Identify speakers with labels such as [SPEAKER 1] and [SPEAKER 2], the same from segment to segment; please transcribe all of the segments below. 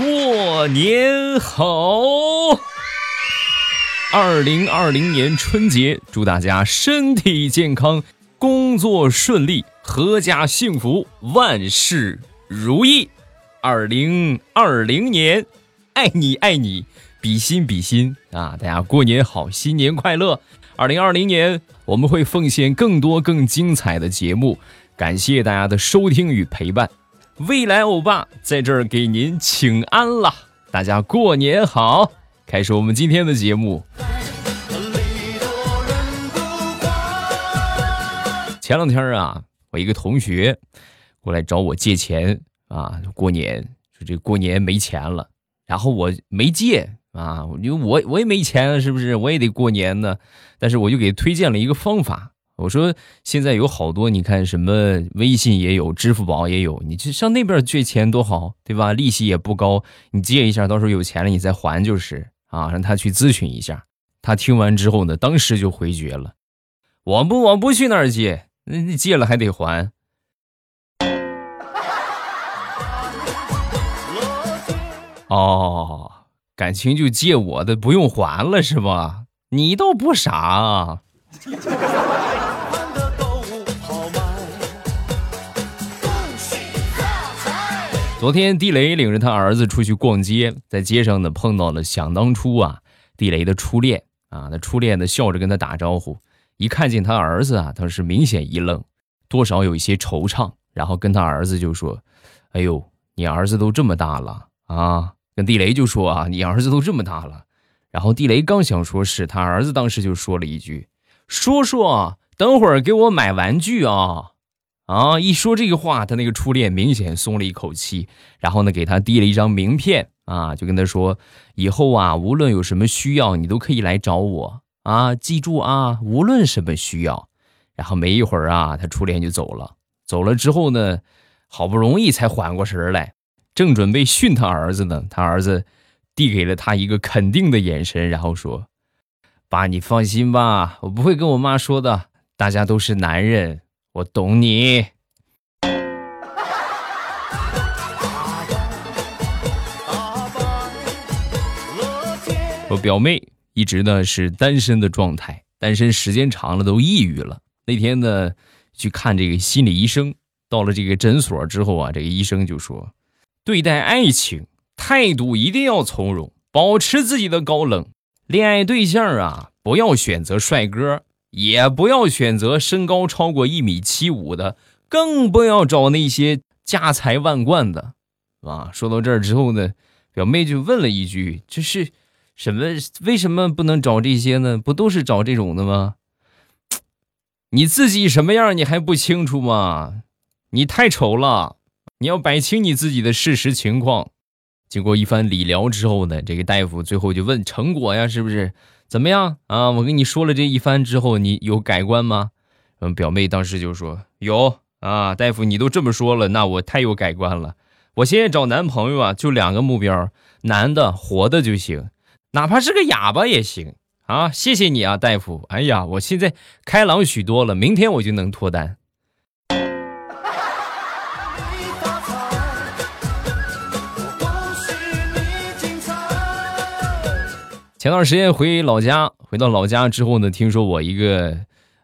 [SPEAKER 1] 过年好！二零二零年春节，祝大家身体健康，工作顺利，阖家幸福，万事如意。二零二零年，爱你爱你，比心比心啊！大家过年好，新年快乐！二零二零年，我们会奉献更多更精彩的节目，感谢大家的收听与陪伴。未来欧巴在这儿给您请安了，大家过年好！开始我们今天的节目。前两天啊，我一个同学过来找我借钱啊，过年说这过年没钱了，然后我没借。啊，因为我我也没钱，是不是？我也得过年呢。但是我就给推荐了一个方法，我说现在有好多，你看什么微信也有，支付宝也有，你去上那边借钱多好，对吧？利息也不高，你借一下，到时候有钱了你再还就是啊。让他去咨询一下。他听完之后呢，当时就回绝了，我不我不去那儿借，那你借了还得还。哦。感情就借我的，不用还了是吧？你倒不傻啊！昨天地雷领着他儿子出去逛街，在街上呢碰到了想当初啊地雷的初恋啊，那初恋呢笑着跟他打招呼，一看见他儿子啊，他是明显一愣，多少有一些惆怅，然后跟他儿子就说：“哎呦，你儿子都这么大了啊！”跟地雷就说啊，你儿子都这么大了，然后地雷刚想说是他儿子，当时就说了一句：“叔叔，等会儿给我买玩具啊！”啊，一说这个话，他那个初恋明显松了一口气，然后呢，给他递了一张名片啊，就跟他说：“以后啊，无论有什么需要，你都可以来找我啊，记住啊，无论什么需要。”然后没一会儿啊，他初恋就走了。走了之后呢，好不容易才缓过神来。正准备训他儿子呢，他儿子递给了他一个肯定的眼神，然后说：“爸，你放心吧，我不会跟我妈说的。大家都是男人，我懂你。”我表妹一直呢是单身的状态，单身时间长了都抑郁了。那天呢去看这个心理医生，到了这个诊所之后啊，这个医生就说。对待爱情态度一定要从容，保持自己的高冷。恋爱对象啊，不要选择帅哥，也不要选择身高超过一米七五的，更不要找那些家财万贯的。啊，说到这儿之后呢，表妹就问了一句：“这是什么？为什么不能找这些呢？不都是找这种的吗？你自己什么样你还不清楚吗？你太丑了。”你要摆清你自己的事实情况。经过一番理疗之后呢，这个大夫最后就问成果呀，是不是怎么样啊？我跟你说了这一番之后，你有改观吗？嗯，表妹当时就说有啊，大夫你都这么说了，那我太有改观了。我现在找男朋友啊，就两个目标，男的活的就行，哪怕是个哑巴也行啊。谢谢你啊，大夫。哎呀，我现在开朗许多了，明天我就能脱单。前段时间回老家，回到老家之后呢，听说我一个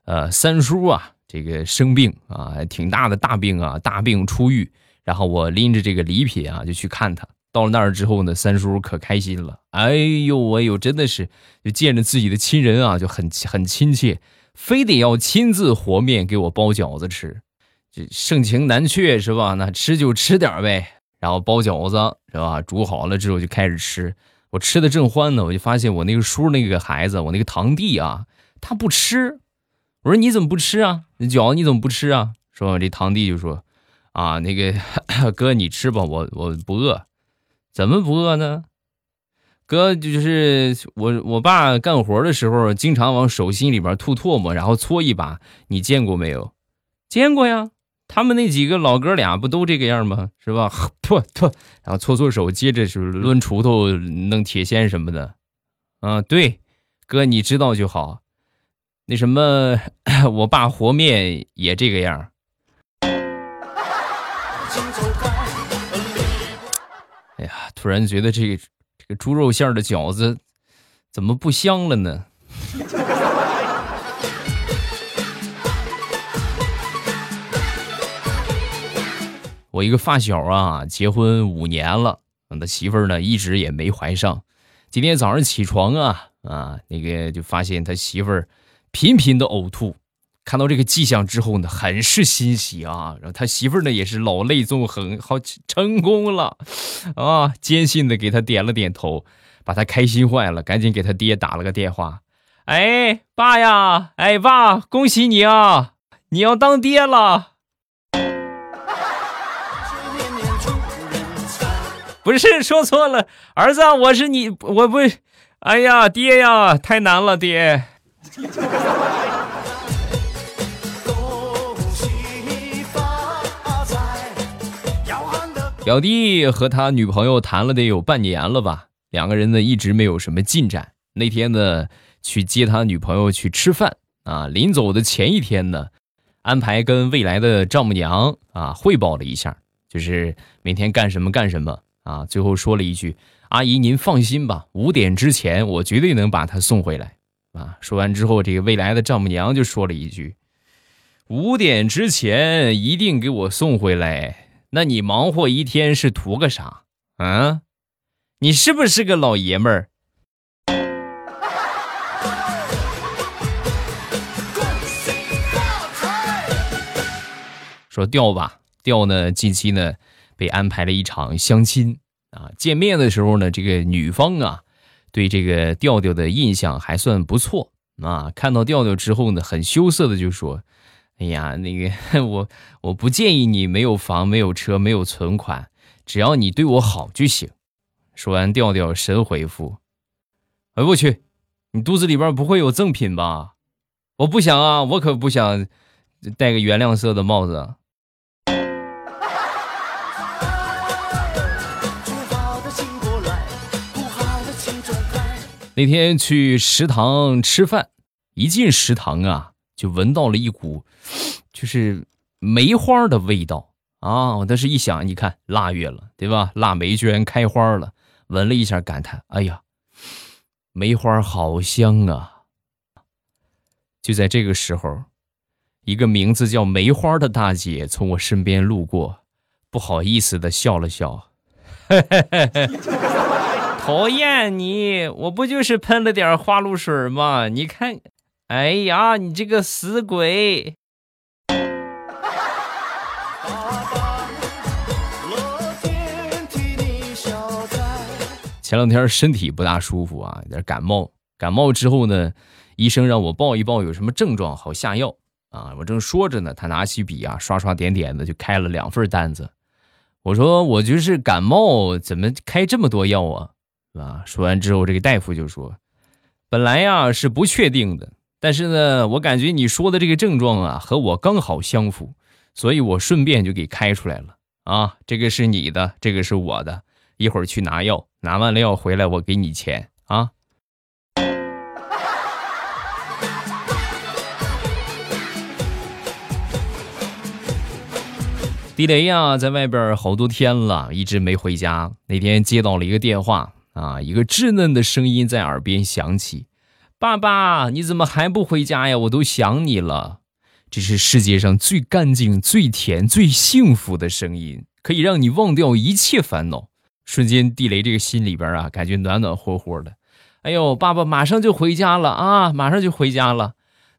[SPEAKER 1] 呃三叔啊，这个生病啊，挺大的大病啊，大病初愈。然后我拎着这个礼品啊，就去看他。到了那儿之后呢，三叔可开心了，哎呦哎呦，真的是就见着自己的亲人啊，就很很亲切，非得要亲自和面给我包饺子吃，这盛情难却是吧？那吃就吃点呗。然后包饺子是吧？煮好了之后就开始吃。我吃的正欢呢，我就发现我那个叔那个孩子，我那个堂弟啊，他不吃。我说你怎么不吃啊？那饺子你怎么不吃啊？说这堂弟就说，啊，那个 哥你吃吧，我我不饿。怎么不饿呢？哥就是我我爸干活的时候经常往手心里边吐唾沫，然后搓一把，你见过没有？见过呀。他们那几个老哥俩不都这个样吗？是吧？吐吐，然后搓搓手，接着是抡锄头、弄铁锨什么的。啊，对，哥你知道就好。那什么，我爸和面也这个样。哎呀，突突然觉得这个这个猪肉馅的饺子怎么不香了呢？我一个发小啊，结婚五年了，他媳妇儿呢一直也没怀上。今天早上起床啊啊，那个就发现他媳妇儿频频的呕吐。看到这个迹象之后呢，很是欣喜啊。然后他媳妇儿呢也是老泪纵横，好成功了啊！坚信的给他点了点头，把他开心坏了，赶紧给他爹打了个电话。哎，爸呀，哎爸，恭喜你啊，你要当爹了。不是说错了，儿子，我是你，我不，哎呀，爹呀，太难了，爹。表弟和他女朋友谈了得有半年了吧，两个人呢一直没有什么进展。那天呢去接他女朋友去吃饭啊，临走的前一天呢，安排跟未来的丈母娘啊汇报了一下，就是每天干什么干什么。啊，最后说了一句：“阿姨，您放心吧，五点之前我绝对能把他送回来。”啊，说完之后，这个未来的丈母娘就说了一句：“五点之前一定给我送回来。”那你忙活一天是图个啥？啊，你是不是个老爷们儿？说调吧，调呢，近期呢。被安排了一场相亲啊！见面的时候呢，这个女方啊，对这个调调的印象还算不错啊。看到调调之后呢，很羞涩的就说：“哎呀，那个 我我不建议你没有房、没有车、没有存款，只要你对我好就行。”说完，调调神回复：“哎，我去，你肚子里边不会有赠品吧？我不想啊，我可不想戴个原谅色的帽子。”那天去食堂吃饭，一进食堂啊，就闻到了一股，就是梅花的味道啊！我当时一想，你看腊月了，对吧？腊梅居然开花了，闻了一下，感叹：哎呀，梅花好香啊！就在这个时候，一个名字叫梅花的大姐从我身边路过，不好意思的笑了笑。讨厌你！我不就是喷了点花露水吗？你看，哎呀，你这个死鬼！前两天身体不大舒服啊，有点感冒。感冒之后呢，医生让我报一报有什么症状，好下药啊。我正说着呢，他拿起笔啊，刷刷点点的就开了两份单子。我说我就是感冒，怎么开这么多药啊？啊！说完之后，这个大夫就说：“本来呀是不确定的，但是呢，我感觉你说的这个症状啊和我刚好相符，所以我顺便就给开出来了。啊，这个是你的，这个是我的。一会儿去拿药，拿完了药回来，我给你钱啊。”地雷呀，在外边好多天了，一直没回家。那天接到了一个电话。啊！一个稚嫩的声音在耳边响起：“爸爸，你怎么还不回家呀？我都想你了。”这是世界上最干净、最甜、最幸福的声音，可以让你忘掉一切烦恼。瞬间，地雷这个心里边啊，感觉暖暖和和的。哎呦，爸爸马上就回家了啊！马上就回家了。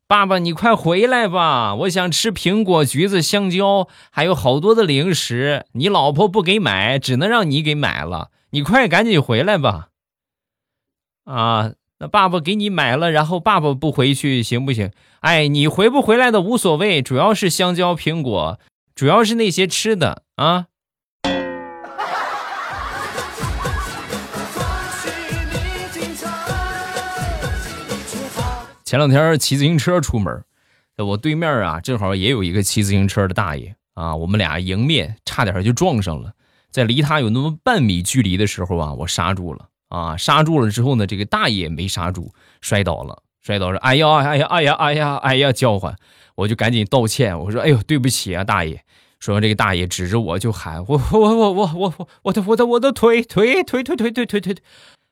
[SPEAKER 1] 爸爸，你快回来吧！我想吃苹果、橘子、香蕉，还有好多的零食。你老婆不给买，只能让你给买了。你快赶紧回来吧！啊，那爸爸给你买了，然后爸爸不回去行不行？哎，你回不回来的无所谓，主要是香蕉、苹果，主要是那些吃的啊。前两天骑自行车出门，我对面啊，正好也有一个骑自行车的大爷啊，我们俩迎面差点就撞上了。在离他有那么半米距离的时候啊，我刹住了啊，刹住了之后呢，这个大爷没刹住，摔倒了，摔倒了，哎呀，哎呀，哎呀，哎呀，哎呀，叫唤，我就赶紧道歉，我说，哎呦，对不起啊，大爷，说完，这个大爷指着我就喊：“我我我我我我我的我的我的腿腿腿腿腿腿腿腿！”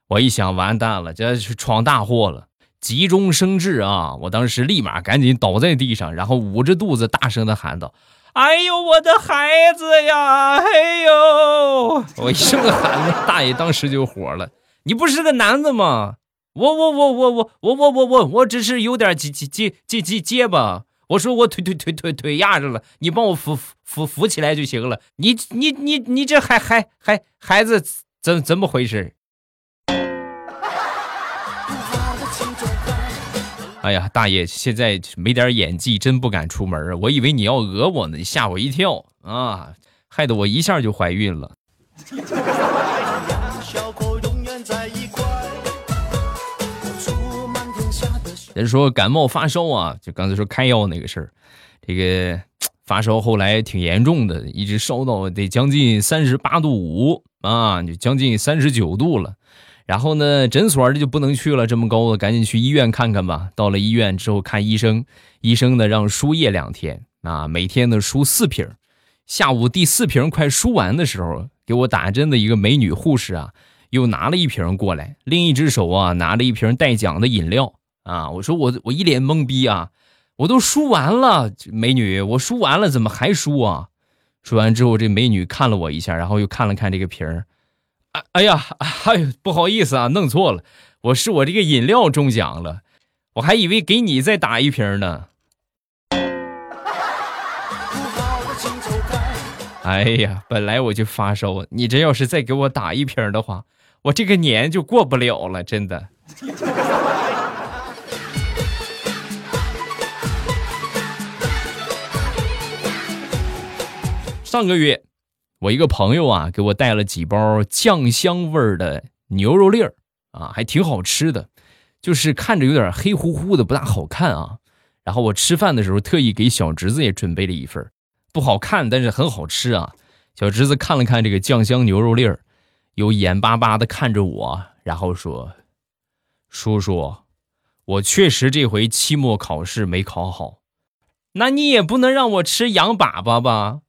[SPEAKER 1] 我一想，完蛋了，这是闯大祸了，急中生智啊！我当时立马赶紧倒在地上，然后捂着肚子大声的喊道：“哎呦，我的孩子呀！哎呦！”我一声喊，大爷当时就火了：“你不是个男的吗？我我我我我我我我我我只是有点结结结结结结巴。”我说我腿腿腿腿腿压着了，你帮我扶扶扶起来就行了。你你你你这孩孩孩孩子怎怎么回事？哎呀，大爷，现在没点演技真不敢出门啊我以为你要讹我呢，你吓我一跳啊，害得我一下就怀孕了。人说感冒发烧啊，就刚才说开药那个事儿，这个发烧后来挺严重的，一直烧到得将近三十八度五啊，就将近三十九度了。然后呢，诊所这就不能去了，这么高的，赶紧去医院看看吧。到了医院之后看医生，医生呢让输液两天啊，每天呢输四瓶。下午第四瓶快输完的时候，给我打针的一个美女护士啊，又拿了一瓶过来，另一只手啊拿了一瓶带奖的饮料。啊！我说我我一脸懵逼啊！我都输完了，美女，我输完了，怎么还输啊？输完之后，这美女看了我一下，然后又看了看这个瓶儿，哎呀，哎呦，不好意思啊，弄错了，我是我这个饮料中奖了，我还以为给你再打一瓶呢。哎呀，本来我就发烧，你这要是再给我打一瓶的话，我这个年就过不了了，真的。上个月，我一个朋友啊，给我带了几包酱香味儿的牛肉粒儿啊，还挺好吃的，就是看着有点黑乎乎的，不大好看啊。然后我吃饭的时候特意给小侄子也准备了一份，不好看，但是很好吃啊。小侄子看了看这个酱香牛肉粒儿，又眼巴巴的看着我，然后说：“叔叔，我确实这回期末考试没考好，那你也不能让我吃羊粑粑吧？”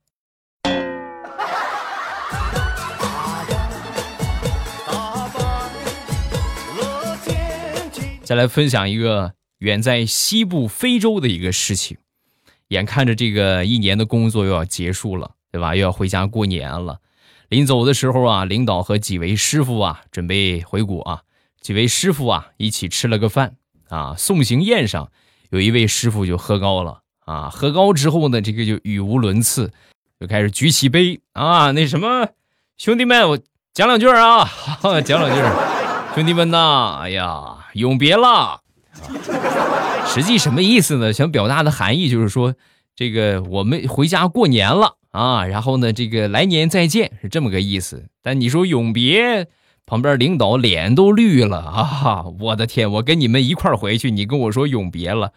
[SPEAKER 1] 再来分享一个远在西部非洲的一个事情，眼看着这个一年的工作又要结束了，对吧？又要回家过年了。临走的时候啊，领导和几位师傅啊准备回国啊，几位师傅啊一起吃了个饭啊。送行宴上，有一位师傅就喝高了啊，喝高之后呢，这个就语无伦次，就开始举起杯啊，那什么，兄弟们，我讲两句啊，讲两句。兄弟们呐，哎呀，永别了！实际什么意思呢？想表达的含义就是说，这个我们回家过年了啊，然后呢，这个来年再见是这么个意思。但你说永别，旁边领导脸都绿了 啊！我的天，我跟你们一块回去，你跟我说永别了，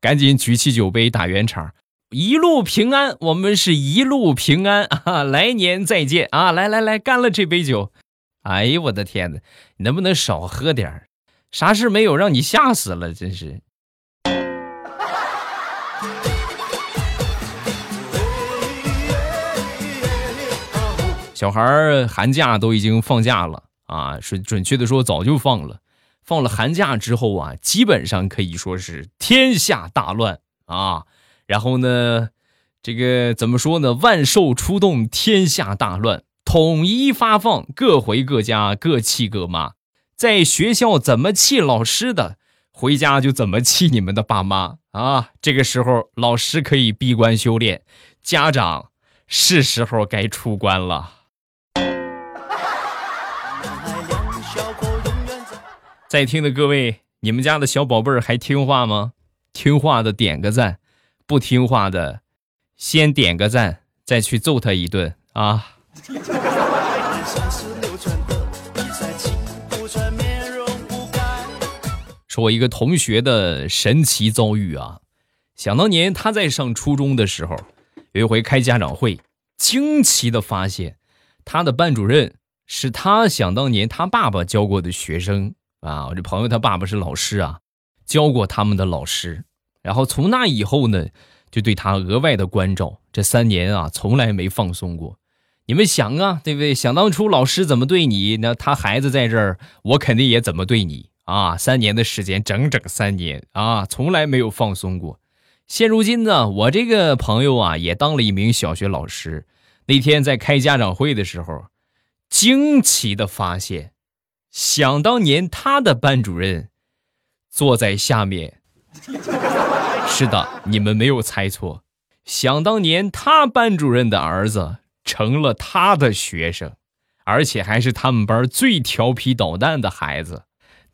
[SPEAKER 1] 赶紧举起酒杯打圆场，一路平安，我们是一路平安 啊！来年再见啊！来来来，干了这杯酒。哎呦我的天哪！能不能少喝点儿？啥事没有，让你吓死了，真是。小孩儿寒假都已经放假了啊，准准确的说早就放了。放了寒假之后啊，基本上可以说是天下大乱啊。然后呢，这个怎么说呢？万兽出动，天下大乱。统一发放，各回各家，各气各妈。在学校怎么气老师的，回家就怎么气你们的爸妈啊！这个时候，老师可以闭关修炼，家长是时候该出关了。在听的各位，你们家的小宝贝儿还听话吗？听话的点个赞，不听话的先点个赞，再去揍他一顿啊！说，我一个同学的神奇遭遇啊！想当年他在上初中的时候，有一回开家长会，惊奇的发现，他的班主任是他想当年他爸爸教过的学生啊！我这朋友他爸爸是老师啊，教过他们的老师，然后从那以后呢，就对他额外的关照，这三年啊，从来没放松过。你们想啊，对不对？想当初老师怎么对你，那他孩子在这儿，我肯定也怎么对你啊。三年的时间，整整三年啊，从来没有放松过。现如今呢，我这个朋友啊，也当了一名小学老师。那天在开家长会的时候，惊奇的发现，想当年他的班主任坐在下面。是的，你们没有猜错，想当年他班主任的儿子。成了他的学生，而且还是他们班最调皮捣蛋的孩子，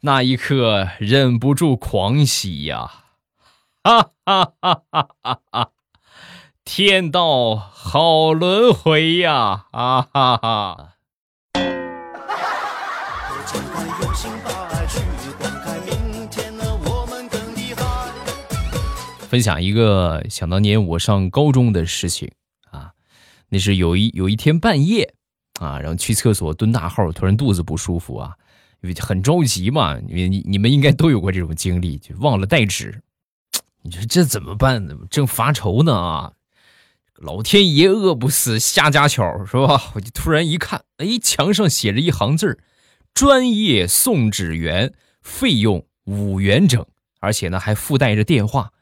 [SPEAKER 1] 那一刻忍不住狂喜呀！哈哈哈哈哈哈！天道好轮回呀！啊哈哈！分享一个想当年我上高中的事情啊。那是有一有一天半夜，啊，然后去厕所蹲大号，突然肚子不舒服啊，很着急嘛。因为你你们应该都有过这种经历，就忘了带纸，你说这怎么办呢？正发愁呢啊！老天爷饿不死瞎家巧是吧？我就突然一看，哎，墙上写着一行字专业送纸员，费用五元整，而且呢还附带着电话。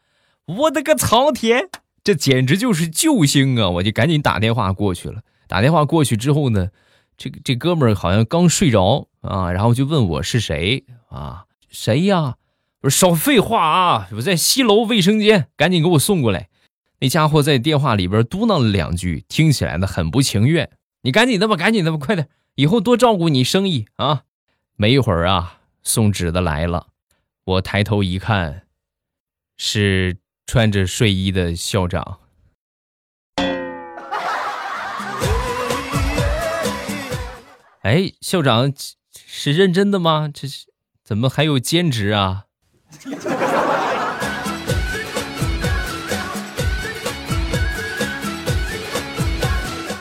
[SPEAKER 1] 我的个苍天！这简直就是救星啊！我就赶紧打电话过去了。打电话过去之后呢，这这哥们儿好像刚睡着啊，然后就问我是谁啊？谁呀？我说少废话啊！我在西楼卫生间，赶紧给我送过来。那家伙在电话里边嘟囔了两句，听起来呢很不情愿。你赶紧的吧，赶紧的吧，快点，以后多照顾你生意啊！没一会儿啊，送纸的来了。我抬头一看，是。穿着睡衣的校长，哎，校长是认真的吗？这是怎么还有兼职啊？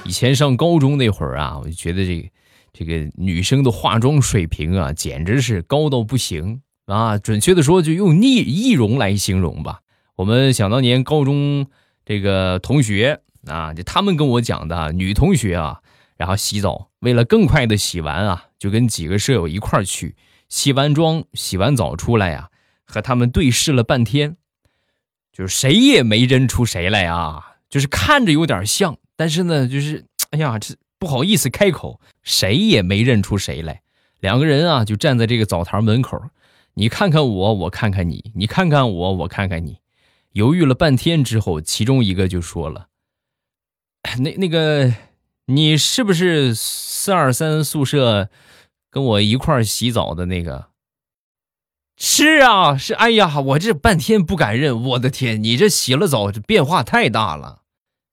[SPEAKER 1] 以前上高中那会儿啊，我就觉得这个这个女生的化妆水平啊，简直是高到不行啊！准确的说，就用易易容来形容吧。我们想当年高中这个同学啊，就他们跟我讲的女同学啊，然后洗澡为了更快的洗完啊，就跟几个舍友一块儿去洗完妆、洗完澡出来呀，和他们对视了半天，就是谁也没认出谁来啊，就是看着有点像，但是呢，就是哎呀，这不好意思开口，谁也没认出谁来。两个人啊，就站在这个澡堂门口，你看看我，我看看你，你看看我，我看看你。犹豫了半天之后，其中一个就说了：“那那个，你是不是四二三宿舍跟我一块洗澡的那个？”“是啊，是。”“哎呀，我这半天不敢认，我的天，你这洗了澡，这变化太大了，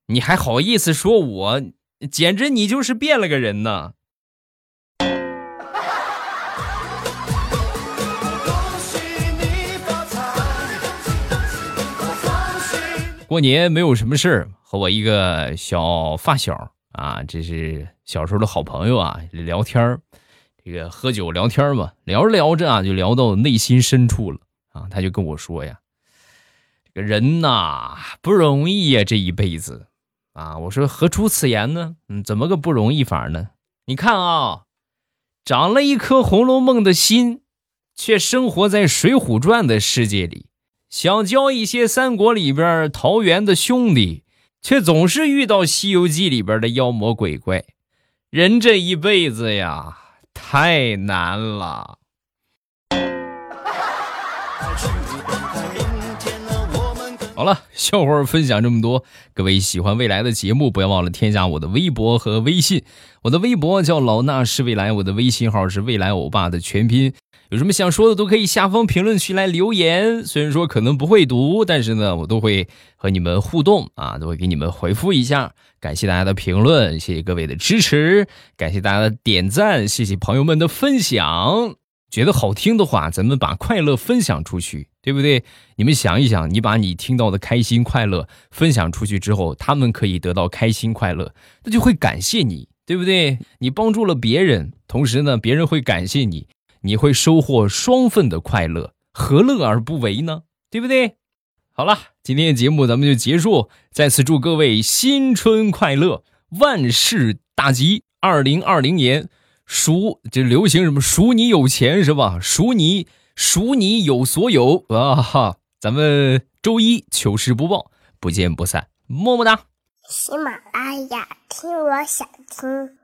[SPEAKER 1] 你还好意思说我？简直你就是变了个人呢！”过年没有什么事儿，和我一个小发小啊，这是小时候的好朋友啊，聊天儿，这个喝酒聊天嘛，聊着聊着啊，就聊到内心深处了啊，他就跟我说呀，这个人呐不容易呀，这一辈子啊，我说何出此言呢？嗯，怎么个不容易法呢？你看啊，长了一颗《红楼梦》的心，却生活在《水浒传》的世界里。想交一些三国里边桃园的兄弟，却总是遇到西游记里边的妖魔鬼怪。人这一辈子呀，太难了。好了，笑话分享这么多，各位喜欢未来的节目，不要忘了添加我的微博和微信。我的微博叫老衲是未来，我的微信号是未来欧巴的全拼。有什么想说的都可以下方评论区来留言，虽然说可能不会读，但是呢，我都会和你们互动啊，都会给你们回复一下。感谢大家的评论，谢谢各位的支持，感谢大家的点赞，谢谢朋友们的分享。觉得好听的话，咱们把快乐分享出去，对不对？你们想一想，你把你听到的开心快乐分享出去之后，他们可以得到开心快乐，那就会感谢你，对不对？你帮助了别人，同时呢，别人会感谢你。你会收获双份的快乐，何乐而不为呢？对不对？好了，今天的节目咱们就结束。再次祝各位新春快乐，万事大吉。二零二零年，属这流行什么？属你有钱是吧？属你属你有所有啊哈！咱们周一糗事播报，不见不散，么么哒。
[SPEAKER 2] 喜马拉雅，听我想听。